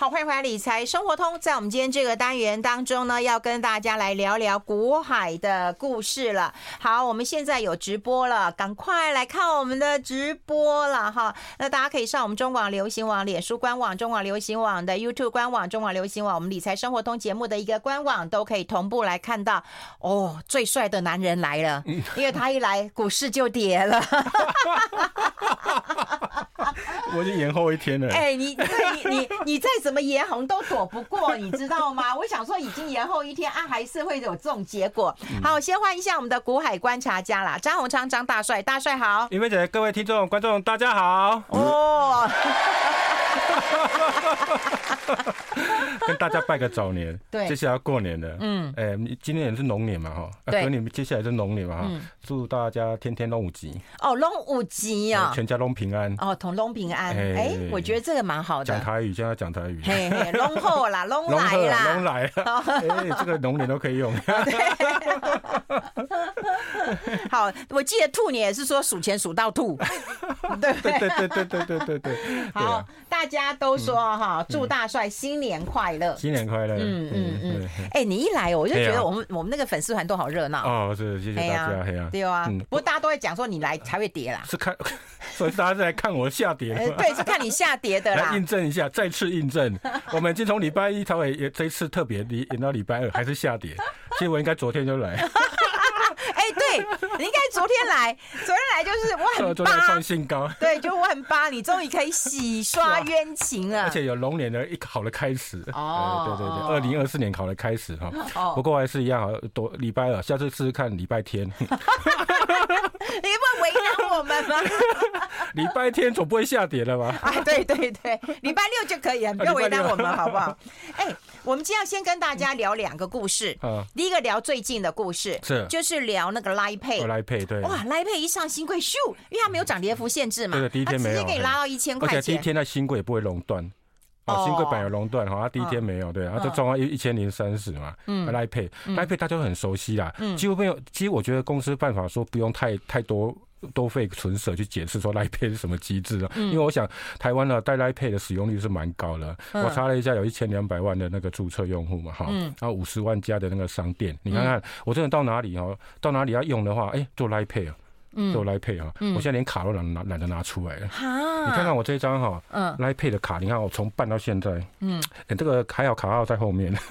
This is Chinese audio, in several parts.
好，欢迎回来理财生活通。在我们今天这个单元当中呢，要跟大家来聊聊股海的故事了。好，我们现在有直播了，赶快来看我们的直播了哈。那大家可以上我们中广流行网脸书官网、中广流行网的 YouTube 官网、中广流行网我们理财生活通节目的一个官网，都可以同步来看到。哦，最帅的男人来了，因为他一来股市就跌了。我已经延后一天了。哎、欸，你你你你再怎么延红都躲不过，你知道吗？我想说已经延后一天啊，还是会有这种结果。好，先欢迎一下我们的古海观察家啦，张宏昌张大帅，大帅好。云飞姐，各位听众观众大家好。哦。跟大家拜个早年，对，接下来要过年了，嗯，哎，今年也是龙年嘛，哈，对，你们接下来是龙年嘛，哈，祝大家天天龙五吉，哦，龙五吉啊，全家龙平安，哦，同龙平安，哎，我觉得这个蛮好的，讲台语，现在讲台语，嘿嘿，龙后啦，龙来啦，龙来，哎，这个龙年都可以用，好，我记得兔年也是说数钱数到吐，对对对对对对对对，好，大家都说哈，祝大帅新年快乐，新年快乐，嗯嗯嗯，哎，你一来我就觉得我们我们那个粉丝团都好热闹。哦，是谢谢大家，对啊，不过大家都会讲说你来才会跌啦，是看，所以大家是来看我下跌，对，是看你下跌的啦，来印证一下，再次印证，我们已经从礼拜一才会也这一次特别离演到礼拜二还是下跌，其实我应该昨天就来。你应该昨天来，昨天来就是我很八，创新高，对，就我很八，你终于可以洗刷冤情了，而且有龙年的一个好的开始，哦，对对对，二零二四年好的开始哈，哦，不过还是一样啊，多礼拜二，下次试试看礼拜天，你不为难我们吗？礼拜天总不会下跌了吧？啊，对对对，礼拜六就可以了，不要为难我们好不好？哎。我们今天要先跟大家聊两个故事。嗯，第一个聊最近的故事，是就是聊那个 Line Pay，Line Pay 对。哇，Line Pay 一上新贵咻，因为它没有涨跌幅限制嘛，对，第一天没有，直接给你拉到一千块钱。而且第一天在新贵也不会垄断，哦，新贵版有熔断哈，它第一天没有，对，然后就撞到一一千零三十嘛。嗯，Line Pay，Line Pay 大家都很熟悉啦，几乎没有，其实我觉得公司办法说不用太太多。多费唇舌去解释说 Line Pay 是什么机制啊？因为我想台湾的带 Line Pay 的使用率是蛮高的。我查了一下，有一千两百万的那个注册用户嘛，哈，然后五十万家的那个商店，你看看我真的到哪里哦，到哪里要用的话，哎，做 Line Pay 啊，做 Line Pay 啊，我现在连卡都懒懒懒得拿出来了。你看看我这张哈，Line Pay 的卡，你看我从办到现在，嗯，这个还好卡号在后面。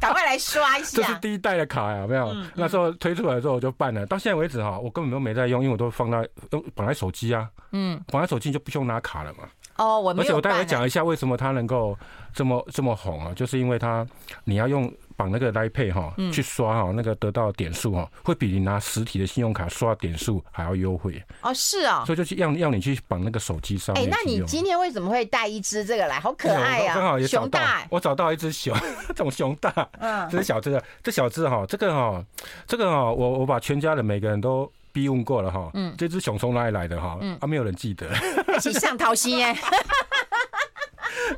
赶快来刷一下！这是第一代的卡呀，有没有？那时候推出来的时候我就办了，到现在为止哈，我根本都没在用，因为我都放在用本来手机啊，嗯，本来手机就不用拿卡了嘛。哦，我没有。而且我待会讲一下为什么它能够这么这么红啊，就是因为它你要用。绑那个 Line Pay 哈，去刷哈，那个得到点数哈，会比你拿实体的信用卡刷点数还要优惠哦。是啊，所以就去让让你去绑那个手机上。哎，那你今天为什么会带一只这个来？好可爱呀！刚好也熊大，我找到一只熊，这种熊大，嗯，这是小只的，这小只哈，这个哈，这个哈，我我把全家的每个人都逼问过了哈，嗯，这只熊从哪里来的哈？嗯，啊，没有人记得，是上桃心耶。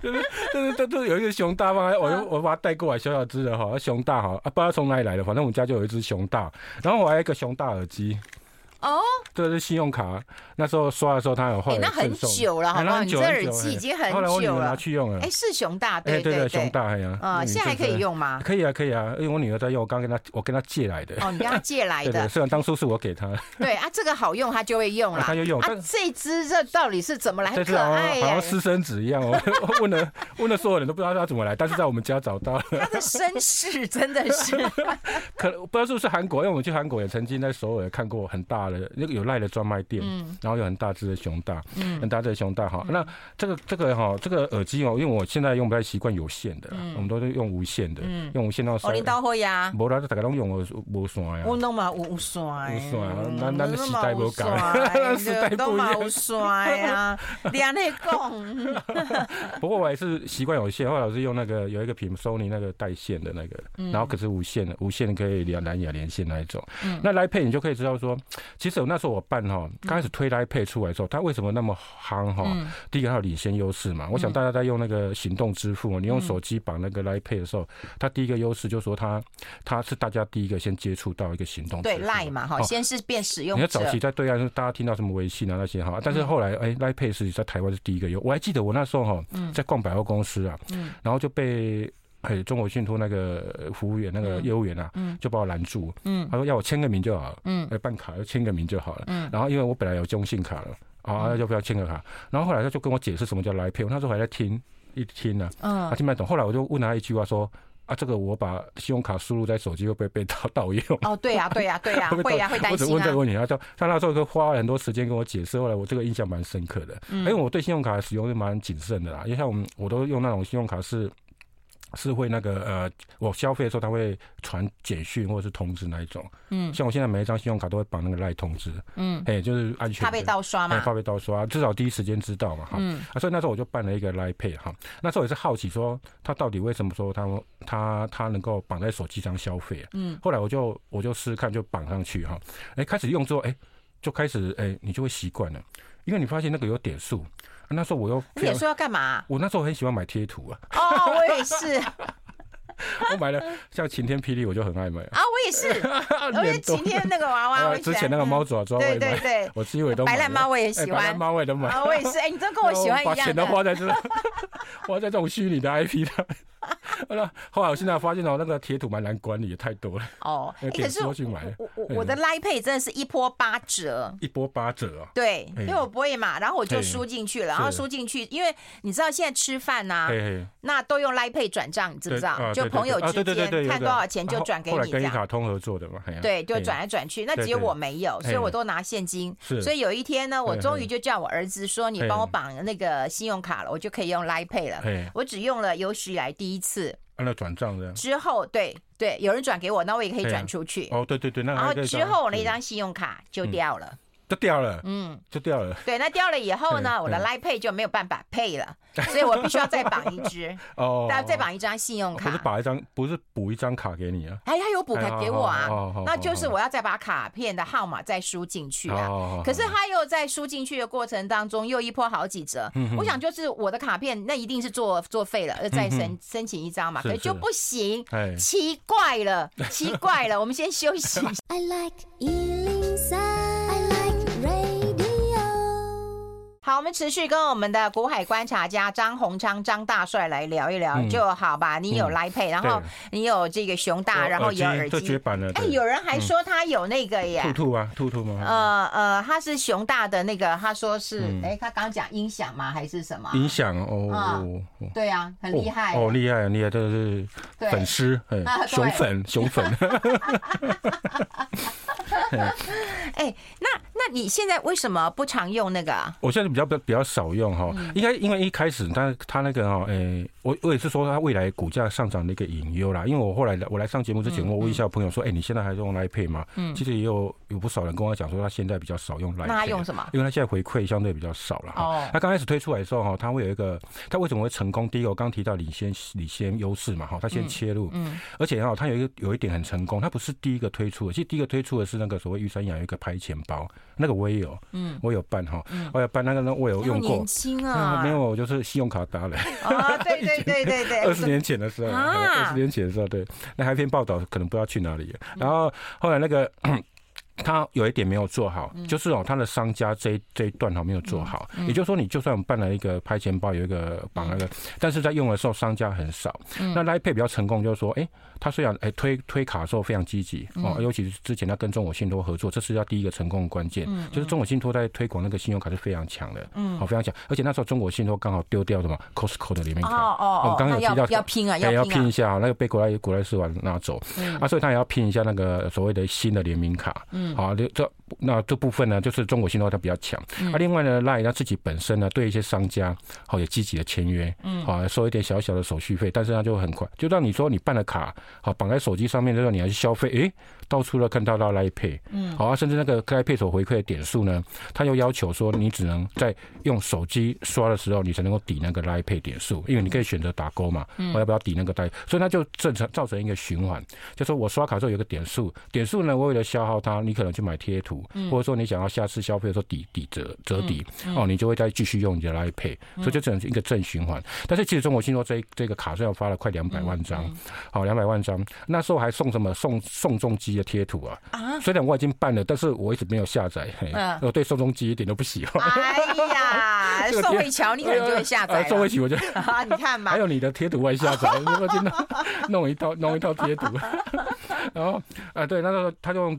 就是就是都都有一个熊大放在，我就我把它带过来，小小只的哈，熊大哈，啊不知道从哪里来的，反正我们家就有一只熊大，然后我还有一个熊大耳机。哦，这是信用卡，那时候刷的时候他有换。那很久了，好不好？你这耳机已经很久了。后来我女儿拿去用了。哎，是熊大，对对对，熊大呀。啊，现在还可以用吗？可以啊，可以啊，因为我女儿在用，我刚跟她，我跟她借来的。哦，你跟她借来的。对，虽然当初是我给她。对啊，这个好用，她就会用了。她就用。啊，这只这到底是怎么来？很可爱，好像私生子一样。我 问了问了所有人都不知道它怎么来，但是在我们家找到了。它的身世真的是。可不知道是不是韩国，因为我们去韩国也曾经在首尔看过很大的那个有赖的。专卖店，然后有很大只的熊大，很大只的熊大哈。那这个这个哈，这个耳机哦，因为我现在用不太习惯有线的，我们都是用无线的，用无线到。哦，你到会呀？无啦，大家拢用无无线呀。我弄嘛无线，无线，咱 咱时代无改，咱时代不一样。无线呀，你安尼讲。不过我还是习惯有线，后来我是用那个有一个品 Sony 那个带线的那个，然后可是无线的，无线可以连蓝牙连线那一种。那 Line Pay 你就可以知道说，其实我那时候我办哈，刚开始推 Line Pay 出来的时候，它为什么那么夯哈？第一个它有领先优势嘛。我想大家在用那个行动支付，你用手机绑那个 Line Pay 的时候，它第一个优势就是说它它是大家第一个先接触到一个行动。对 Line 嘛哈，先是变使用。你看早期在对岸，大家听到什么微信啊那些哈，但是后来哎 Line Pay 是在台湾是第一个有。我还记得我那时候哈，在逛百货公司啊，然后就被。哎，中国信托那个服务员，那个业务员啊，嗯。就把我拦住，嗯。他说要我签个名就好了，嗯，办卡要签个名就好了，嗯，然后因为我本来有中信卡了，啊，就不要签个卡，然后后来他就跟我解释什么叫 Line Pay，我那时候还在听，一听呢，嗯，他听不懂，后来我就问他一句话说，啊，这个我把信用卡输入在手机会不会被盗 盗用？哦，对呀，对呀，对呀，会呀，会担心啊。我只问这个问题，他就他那时候就花了很多时间跟我解释，后来我这个印象蛮深刻的，因为我对信用卡的使用是蛮谨慎的啦，因为像我们我都用那种信用卡是。是会那个呃，我消费的时候他会传简讯或者是通知那一种，嗯，像我现在每一张信用卡都会绑那个赖通知，嗯，哎，就是安全，怕被盗刷嘛，怕被盗刷，至少第一时间知道嘛，哈，嗯，啊，所以那时候我就办了一个 Line Pay 哈，那时候也是好奇说他到底为什么说他他他能够绑在手机上消费啊，嗯，后来我就我就试试看就绑上去哈，哎，开始用之后哎，就开始哎，你就会习惯了，因为你发现那个有点数。那时候我又你也说要干嘛？我那时候很喜欢买贴图啊。哦，我也是。我买了像晴天霹雳，我就很爱买啊。我也是，我也晴天那个娃娃，之前那个猫爪爪，对对对，我基尾都白兰猫我也喜欢，白兰猫我也都买。我也是，哎，你真跟我喜欢一样。把钱都花在这，花在这种虚拟的 IP 上。后来，后来我现在发现哦，那个贴图蛮难管理，也太多了。哦，可是我我我的 Line Pay 真的是一波八折，一波八折啊。对，因为我不会嘛，然后我就输进去了，然后输进去，因为你知道现在吃饭呐，那都用 Line Pay 转账，你知不知道？就朋友之间看多少钱就转给你这样。跟一卡通合作的嘛，对，就转来转去。那只有我没有，所以我都拿现金。所以有一天呢，我终于就叫我儿子说：“你帮我绑那个信用卡了，我就可以用 Line Pay 了。”我只用了有史以来第一次。按照转账的之后，对对，有人转给我，那我也可以转出去。哦，对对对，那然后之后我那张信用卡就掉了。就掉了，嗯，就掉了。对，那掉了以后呢，我的 Line Pay 就没有办法 Pay 了，所以我必须要再绑一支 哦，再再绑一张信用卡。不是绑一张，不是补一张卡给你啊？哎，他有补卡给我啊，那就是我要再把卡片的号码再输进去啊。可是他又在输进去的过程当中又一波好几折。我想就是我的卡片那一定是作作废了，再申申请一张嘛，可是就不行，奇怪了，奇怪了，我们先休息。I like 好，我们持续跟我们的国海观察家张宏昌张大帅来聊一聊就好吧。你有 Line Pay，然后你有这个熊大，然后有耳机。绝版了。哎，有人还说他有那个耶。兔兔啊，兔兔吗？呃呃，他是熊大的那个，他说是，哎，他刚刚讲音响吗？还是什么？音响哦。对啊，很厉害。哦，厉害，厉害，这个是粉丝，熊粉，熊粉。哎，那那你现在为什么不常用那个？啊我现在比较比较比较少用哈，应该因为一开始他他那个哈，哎，我我也是说他未来股价上涨的一个隐忧啦。因为我后来我来上节目之前，我问一下朋友说，哎，你现在还是用 Line Pay 吗？嗯，其实也有有不少人跟我讲说，他现在比较少用 Line。那他用什么？因为他现在回馈相对比较少了。哦，他刚开始推出来的时候哈，他会有一个，他为什么会成功？第一个我刚刚提到领先领先优势嘛哈，他先切入，嗯，而且哈，他有一个有一点很成功，他不是第一个推出的，其实第一个推出的是那个所谓玉山洋一个拍钱包。那个我也有，嗯，我有办哈，我有办那个呢，我有用过。年轻啊，没有，我就是信用卡打了。啊，对对对对对，二十年前的时候，二十年前的时候，对，那还有一篇报道，可能不知道去哪里。然后后来那个。他有一点没有做好，就是哦，他的商家这一这一段哈没有做好，也就是说，你就算我们办了一个拍钱包，有一个绑那个，但是在用的时候商家很少。那 Line Pay 比较成功，就是说，哎，他虽然哎推推卡的时候非常积极哦，尤其是之前他跟中国信托合作，这是他第一个成功的关键，就是中国信托在推广那个信用卡是非常强的，嗯，好非常强，而且那时候中国信托刚好丢掉什么 Costco 的联名卡，哦哦，我们刚刚有提到要拼啊，要拼一下，那个被国内国内世完拿走，啊，所以他也要拼一下那个所谓的新的联名卡，嗯，好，这。那这部分呢，就是中国信托它比较强。啊，另外呢，Line 它自己本身呢，对一些商家好也积极的签约，嗯，好收一点小小的手续费，但是它就很快，就让你说你办了卡，好绑在手机上面之后，你还去消费，诶，到处都看到到 Pay，嗯，好啊，甚至那个 Line Pay 所回馈的点数呢，他又要求说你只能在用手机刷的时候，你才能够抵那个 Pay 点数，因为你可以选择打勾嘛，我要不要抵那个代，所以它就正常造成一个循环，就说我刷卡之后有个点数，点数呢，我为了消耗它，你可能去买贴图。图，或者说你想要下次消费的时候抵抵折折抵哦，你就会再继续用你的所以就只能是一个正循环。但是其实中国信托这这个卡虽然发了快两百万张，好两百万张，那时候还送什么送宋仲基的贴图啊？啊虽然我已经办了，但是我一直没有下载。我对宋仲基一点都不喜欢。哎呀，宋慧乔你可能就会下载。宋慧乔我就 你看嘛，还有你的贴图我也下载，我就弄弄一套弄一套贴图。然后啊，对，那时候他就用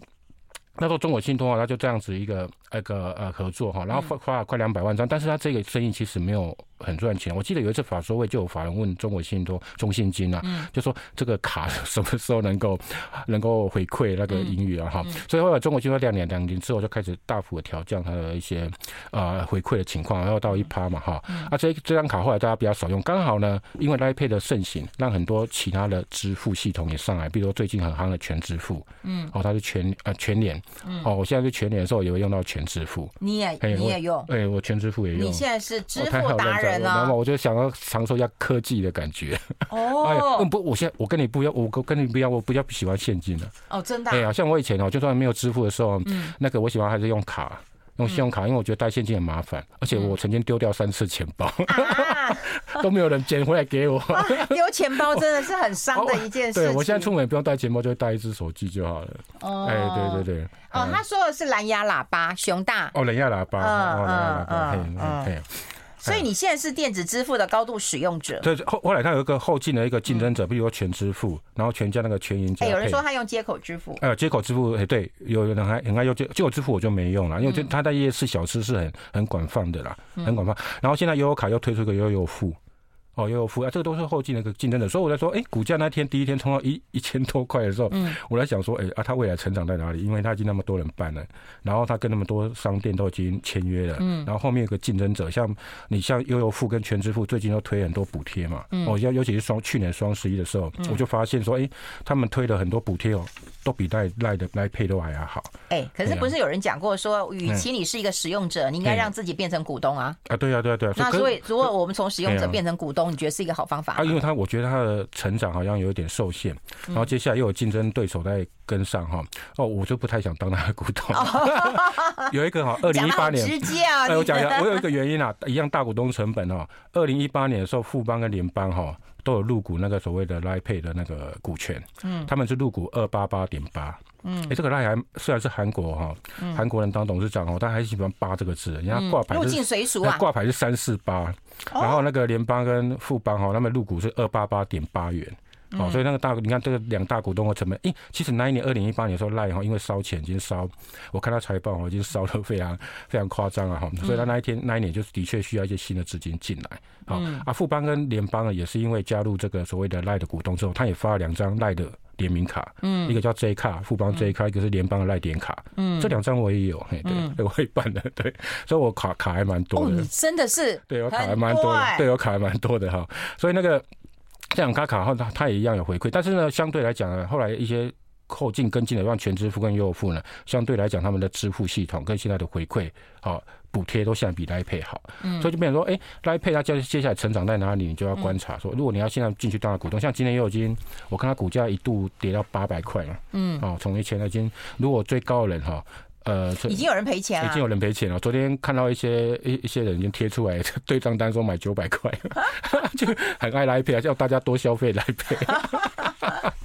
那时候中国信托啊，他就这样子一个那个呃合作哈，然后发发了快两百万张，但是他这个生意其实没有。很赚钱，我记得有一次法说会就有法人问中国信托、中信金啊，就说这个卡什么时候 能够能够回馈那个盈余啊？哈，所以后来中国信托两年两年之后就开始大幅的调降它的一些呃回馈的情况，然后到一趴嘛，哈，啊这这张卡后来大家比较少用，刚好呢，因为 Line Pay 的盛行，让很多其他的支付系统也上来，比如说最近很夯的全支付，嗯，哦，它是全呃全联，哦，我现在是全年的时候也会用到全支付，你也你也用，哎，我全支付也用，你现在是支付达人。然后我就想要尝试一下科技的感觉。哦，哎呀，不，我现在我跟你不一样，我跟你不一样，我比较喜欢现金的。哦，真的。哎呀，像我以前哦，就算没有支付的时候，嗯，那个我喜欢还是用卡，用信用卡，因为我觉得带现金很麻烦，而且我曾经丢掉三次钱包，都没有人捡回来给我。丢钱包真的是很伤的一件事。对，我现在出门也不用带钱包，就带一只手机就好了。哦，哎，对对对。哦，他说的是蓝牙喇叭，熊大。哦，蓝牙喇叭。嗯嗯嗯嗯。所以你现在是电子支付的高度使用者。对，后后来他有一个后进的一个竞争者，比如说全支付，然后全家那个全银。哎有人说他用接口支付。呃，接口支付，哎，对，有人还很爱用接接口支付，我就没用了，因为这他在夜市小吃是很很广泛的啦，很广泛。然后现在悠游卡又推出一个悠游付。哦，又有付啊，这个都是后进的一个竞争者，所以我在说，哎，股价那天第一天冲到一一千多块的时候，嗯，我在想说，哎啊，它未来成长在哪里？因为它已经那么多人办了，然后它跟那么多商店都已经签约了，嗯，然后后面有个竞争者，像你像悠游付跟全支付最近都推很多补贴嘛，嗯，哦，要尤其是双去年双十一的时候，我就发现说，哎，他们推了很多补贴哦，都比赖赖的赖配都还要好。哎，可是不是有人讲过说，与其你是一个使用者，你应该让自己变成股东啊？啊，对啊，对啊，对啊。那所以如果我们从使用者变成股东，你觉得是一个好方法？啊，因为他我觉得他的成长好像有点受限，然后接下来又有竞争对手在跟上哈，哦，我就不太想当他的股东。有一个哈，二零一八年，直接啊，我讲一下，我有一个原因啊，一样大股东成本哦，二零一八年的时候，富邦跟联邦哈都有入股那个所谓的 Line Pay 的那个股权，嗯，他们是入股二八八点八。嗯，哎，这个 Line 还虽然是韩国哈，韩国人当董事长哦，但还是喜欢八这个字，人家挂牌是入境随俗啊，挂牌是三四八，然后那个联邦跟富邦哈，他们入股是二八八点八元，哦，所以那个大，你看这个两大股东的成本，哎，其实那一年二零一八年的时候 Line 哈，因为烧钱已经烧，我看他财报已经烧得非常 非常夸张了哈，所以他那一天那一年就是的确需要一些新的资金进来，好啊，富邦跟联邦呢也是因为加入这个所谓的 Line 的股东之后，他也发了两张 Line 的。联名卡，嗯，一个叫 J 卡，富邦 J 卡，一个是联邦的赖点卡，嗯，这两张我也有，嘿，对，我会办的，对，所以我卡卡还蛮多的，哦，真的是，对我卡还蛮多的，对我卡还蛮多的哈，所以那个这两卡卡后，它它也一样有回馈，但是呢，相对来讲呢，后来一些后进跟进的，像全支付跟悠游付呢，相对来讲他们的支付系统跟现在的回馈，好。补贴都现在比 Line Pay 好，嗯，所以就变成说，哎，Line Pay 它接接下来成长在哪里？你就要观察说，如果你要现在进去当股东，像今天又已经，我看它股价一度跌到八百块了，嗯，哦，从一千已经，如果最高的人哈，呃，已经有人赔钱了，已经有人赔钱了。昨天看到一些一一些人已经贴出来 对账单说买九百块，就很爱 Line Pay，叫大家多消费 Line Pay。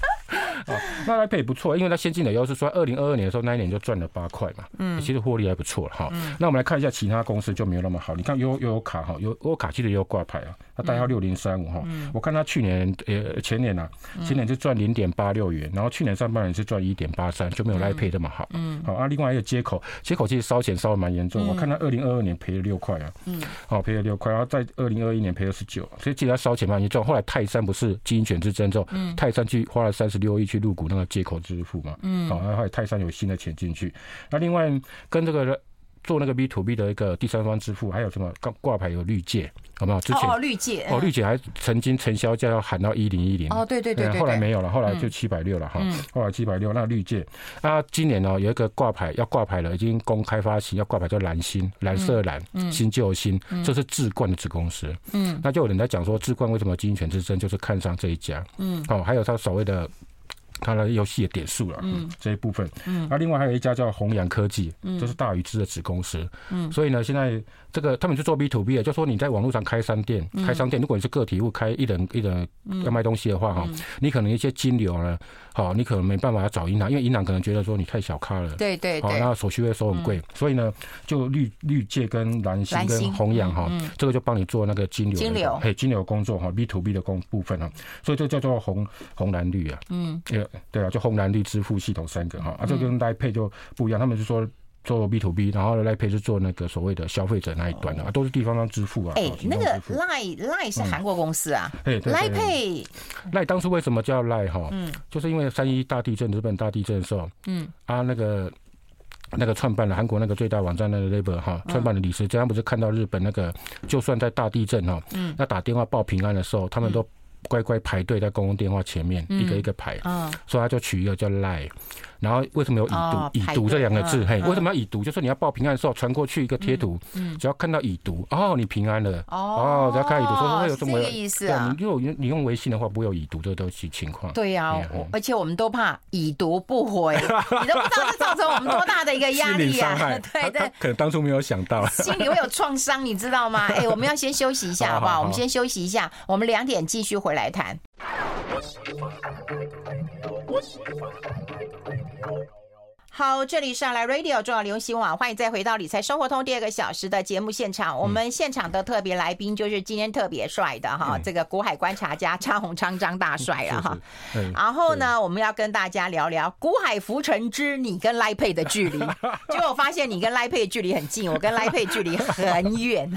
啊，那 Pay 也不错，因为它先进的优势，说二零二二年的时候那一年就赚了八块嘛，嗯，其实获利还不错了哈。那我们来看一下其他公司就没有那么好，你看悠游卡哈，悠游卡其实也有挂牌啊，它代号六零三五哈，我看它去年呃前年呐，前年是赚零点八六元，然后去年上半年是赚一点八三，就没有 Line Pay 那么好，嗯，好啊，另外一个接口，接口其实烧钱烧的蛮严重，我看它二零二二年赔了六块啊，嗯，好赔了六块，然后在二零二一年赔了十九，所以记得它烧钱蛮严重。后来泰山不是经营权之争之后，泰山去花了三十六亿去入股那个接口支付嘛，嗯，好，然后泰山有新的钱进去，那另外跟这个做那个 B to B 的一个第三方支付，还有什么挂挂牌有绿界，好不好？之前哦绿界哦绿界还曾经承销价要喊到一零一零哦对对对，后来没有了，后来就七百六了哈，后来七百六那绿界，那今年呢有一个挂牌要挂牌了，已经公开发行要挂牌叫蓝星蓝色蓝新旧新，这是智冠的子公司，嗯，那就有人在讲说智冠为什么经营权之争就是看上这一家，嗯，哦还有他所谓的。它的游戏的点数了，嗯，这一部分，嗯，那另外还有一家叫弘扬科技，嗯，这是大宇资的子公司，嗯，所以呢，现在这个他们是做 B to B 的，就说你在网络上开商店，开商店，如果你是个体户开一人一人要卖东西的话哈，你可能一些金流呢，好，你可能没办法要找银行，因为银行可能觉得说你太小咖了，对对，好，那手续费收很贵，所以呢，就绿绿界跟蓝星跟弘扬哈，这个就帮你做那个金流，金流，嘿，金流工作哈，B to B 的工部分啊，所以这叫做红红蓝绿啊，嗯，对啊，就红蓝绿支付系统三个哈，啊，这个跟 Line Pay 就不一样，他们是说做 B to B，然后 Line Pay 是做那个所谓的消费者那一端的，啊，都是地方上支付啊。哎，那个 Line Line 是韩国公司啊，哎，Line Pay Line 当初为什么叫 Line 哈？嗯，就是因为三一大地震，日本大地震的时候，嗯，啊，那个那个创办了韩国那个最大网站那个 Labor 哈，创办的理事，这样不是看到日本那个，就算在大地震哈，嗯，要打电话报平安的时候，他们都。乖乖排队在公共电话前面，一个一个排，所以他就取一个叫赖。然后为什么有已读？已读这两个字，嘿，为什么要已读？就是你要报平安的时候传过去一个贴图，只要看到已读，哦，你平安了，哦，只要看已读，所以会有这么个意思啊。你用你用微信的话，不会有已读这个东西情况。对呀，而且我们都怕已读不回，你都不知道这造成我们多大的一个压力啊！对对，可能当初没有想到，心里会有创伤，你知道吗？哎，我们要先休息一下，好不好？我们先休息一下，我们两点继续回来谈。好，这里是来 Radio 中广流行网，欢迎再回到理财生活通第二个小时的节目现场。我们现场的特别来宾就是今天特别帅的哈，这个股海观察家张鸿昌张大帅了哈。然后呢，我们要跟大家聊聊股海浮沉之你跟 Line Pay 的距离。结果我发现你跟 Line Pay 的距离很近，我跟 Line Pay 距离很远。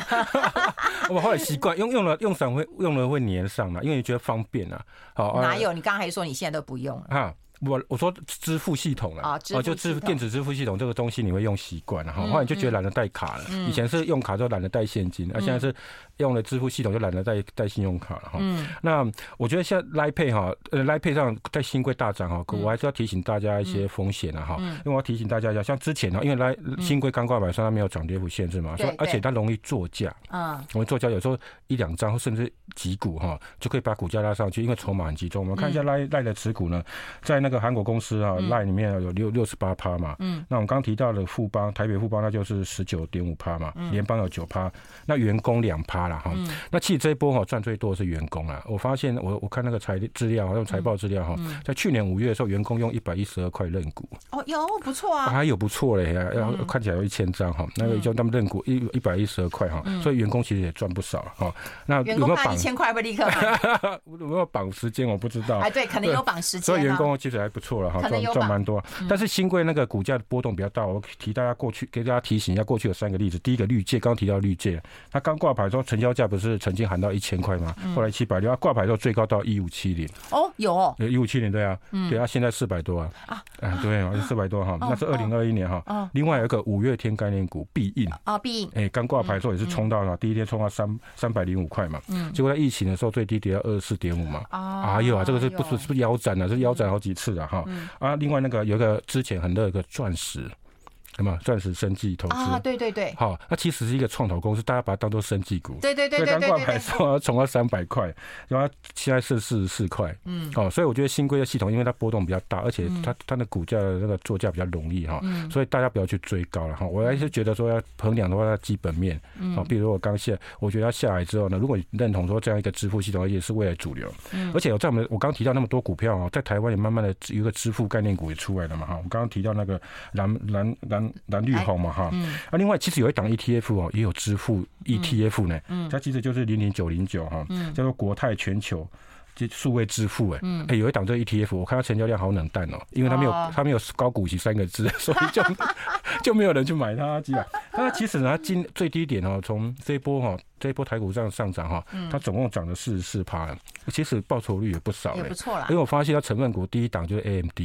我后来习惯用用了用伞会用了会粘上嘛，因为你觉得方便啊。好，哪有？你刚才还说你现在都不用了。我我说支付系统了啊，就支付电子支付系统这个东西你会用习惯了哈，后来就觉得懒得带卡了。以前是用卡就懒得带现金，而现在是用了支付系统就懒得带带信用卡了哈。那我觉得现在 Line Pay 哈，呃 Line Pay 上在新规大涨哈，可我还是要提醒大家一些风险了哈。因为我要提醒大家一下，像之前呢，因为来新规刚挂牌，它没有涨跌幅限制嘛，所以而且它容易作价，嗯，容易作价，有时候一两张甚至几股哈，就可以把股价拉上去，因为筹码很集中。我们看一下 Line Line 的持股呢，在那。那个韩国公司啊，Line 里面有六六十八趴嘛，嗯，那我们刚提到的富邦台北富邦，那就是十九点五趴嘛，联邦有九趴，那员工两趴了哈，那其实这一波哈赚最多的是员工啊，我发现我我看那个财资料，用财报资料哈，在去年五月的时候，员工用一百一十二块认股，哦，有不错啊，还有不错嘞，要看起来有一千张哈，那个叫他们认股一一百一十二块哈，所以员工其实也赚不少哈。那有没有绑？一千块不立刻？有没有绑时间？我不知道，哎，对，可能有绑时间，所以员工其实还不错了哈，赚赚蛮多。但是新贵那个股价的波动比较大，我提大家过去给大家提醒一下，过去有三个例子。第一个绿界，刚刚提到绿界，它刚挂牌的时候成交价不是曾经喊到一千块吗？后来七百六，它挂牌之后最高到一五七零。哦，有哦，一五七零对啊，对啊，现在四百多啊。啊，哎，对，四百多哈，那是二零二一年哈。另外有一个五月天概念股必应啊，必应，哎，刚挂牌的时候也是冲到了，第一天冲到三三百零五块嘛。嗯。结果在疫情的时候最低跌到二十四点五嘛。啊。哎呦啊，这个是不是是不是腰斩了？是腰斩好几次了哈。啊，另外那个有一个之前很热一个钻石。什么？钻石生技投资啊？对对对，好，那其实是一个创投公司，大家把它当做生技股。对对对对对。刚挂牌说冲到三百块，然后现在是四十四块。嗯。哦，所以我觉得新规的系统，因为它波动比较大，而且它它的股价的那个作价比较容易哈，所以大家不要去追高了哈。我还是觉得说要衡量的话，它基本面，啊，比如我刚下，我觉得它下来之后呢，如果你认同说这样一个支付系统，而且是未来主流，嗯，而且我在我们我刚提到那么多股票啊，在台湾也慢慢的有一个支付概念股也出来了嘛哈。我刚刚提到那个蓝蓝蓝蓝绿红嘛。哈，嗯，啊，另外其实有一档 ETF 哦，也有支付 ETF 呢，嗯，它其实就是零零九零九哈，嗯，叫做国泰全球就数位支付哎，嗯，哎，有一档这个 ETF，我看它成交量好冷淡哦，因为它没有它没有高股息三个字，所以就 就没有人去买它，基本上，它其实呢，它今最低点哦，从这一波哈，这一波台股上上涨哈，它总共涨了四十四趴，其实报酬率也不少，也不错啦，因为我发现它成分股第一档就是 AMD，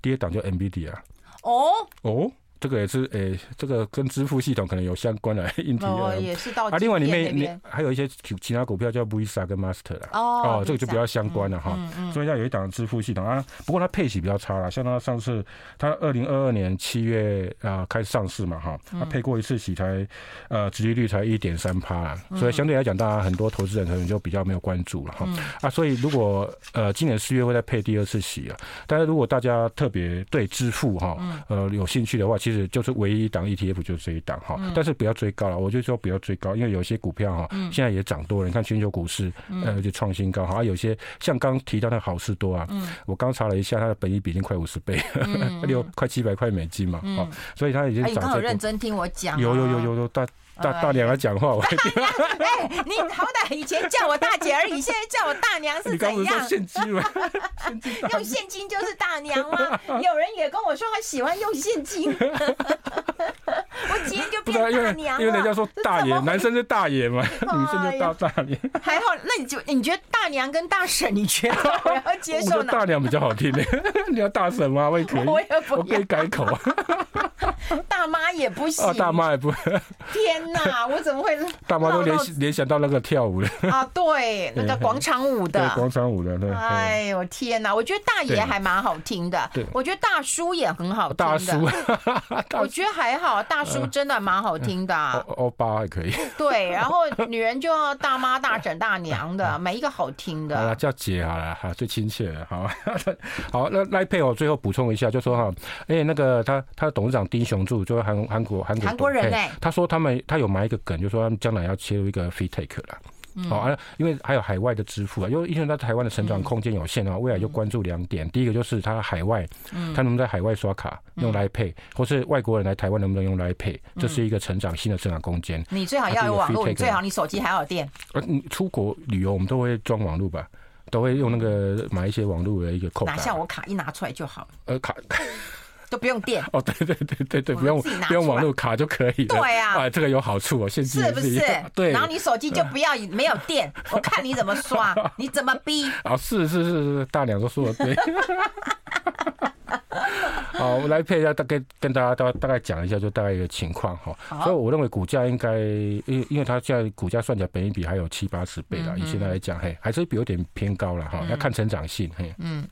第二档就 NVIDIA 啊，哦？哦。这个也是诶、欸，这个跟支付系统可能有相关的 硬体哦，也是到啊。另外里面你还有一些其其他股票叫 Visa 跟 Master 啦。哦哦，这个就比较相关了哈。嗯嗯。所以像有一档支付系统啊，不过它配息比较差啦，像它上次它二零二二年七月啊开始上市嘛哈，它配过一次息才呃，殖利率才一点三趴，所以相对来讲，大家很多投资人可能就比较没有关注了哈。啊，所以如果呃今年四月会再配第二次息啊，但是如果大家特别对支付哈呃有兴趣的话，其实就是唯一一档 ETF 就是这一档哈，但是不要追高了，我就说不要追高，因为有些股票哈现在也涨多了，你看全球股市呃就创新高哈，有些像刚提到那好事多啊，我刚查了一下，它的本益比已经快五十倍，六快七百块美金嘛，好，所以它已经涨。你很认真听我讲，有有有有有大。大大娘来讲话，我 哎，你好歹以前叫我大姐而已，现在叫我大娘是 怎样？现金吗？用现金就是大娘吗？有人也跟我说他喜欢用现金，我今天就变大娘了。因为人家说大爷，男生是大爷嘛，女生就大大娘。还好，那你就你觉得大娘跟大婶，你觉得我要接受大娘比较好听呢？你要大婶吗？我也可以，我也不以改口。大妈也不行，大妈也不。天。那我怎么会？大妈都联联想到那个跳舞的啊，对，那个广场舞的，广场舞的，对。哎呦天哪！我觉得大爷还蛮好听的，对，我觉得大叔也很好听的。大叔，我觉得还好，大叔真的蛮好听的。欧巴还可以。对，然后女人就要大妈、大婶、大娘的，每一个好听的。好了，叫姐好了，哈，最亲切了，好。好，那赖佩我最后补充一下，就说哈，哎，那个他他的董事长丁雄柱，就是韩韩国韩国韩国人哎，他说他们他。有埋一个梗，就说他们将来要切入一个 FinTech 了，好啊，因为还有海外的支付啊，因为因为在台湾的成长空间有限的话，未来就关注两点，第一个就是他海外，他能不能在海外刷卡用 Line Pay，或是外国人来台湾能不能用 Line Pay，这是一个成长新的成长空间。你最好要有网络，最好你手机还有电。呃，你出国旅游我们都会装网络吧，都会用那个买一些网络的一个扣。哪像我卡一拿出来就好了。呃，卡。都不用电哦，对对对对对，不用不用网络卡就可以了。对啊，啊，这个有好处哦，现金是不是？对，然后你手机就不要没有电，我看你怎么刷，你怎么逼。啊，是是是是，大娘都说的对。好，我来配一下，大概跟大家大大概讲一下，就大概一个情况哈。所以我认为股价应该，因因为它现在股价算起来，本一比还有七八十倍了，以现在来讲，嘿，还是有点偏高了哈。要看成长性，嘿。嗯，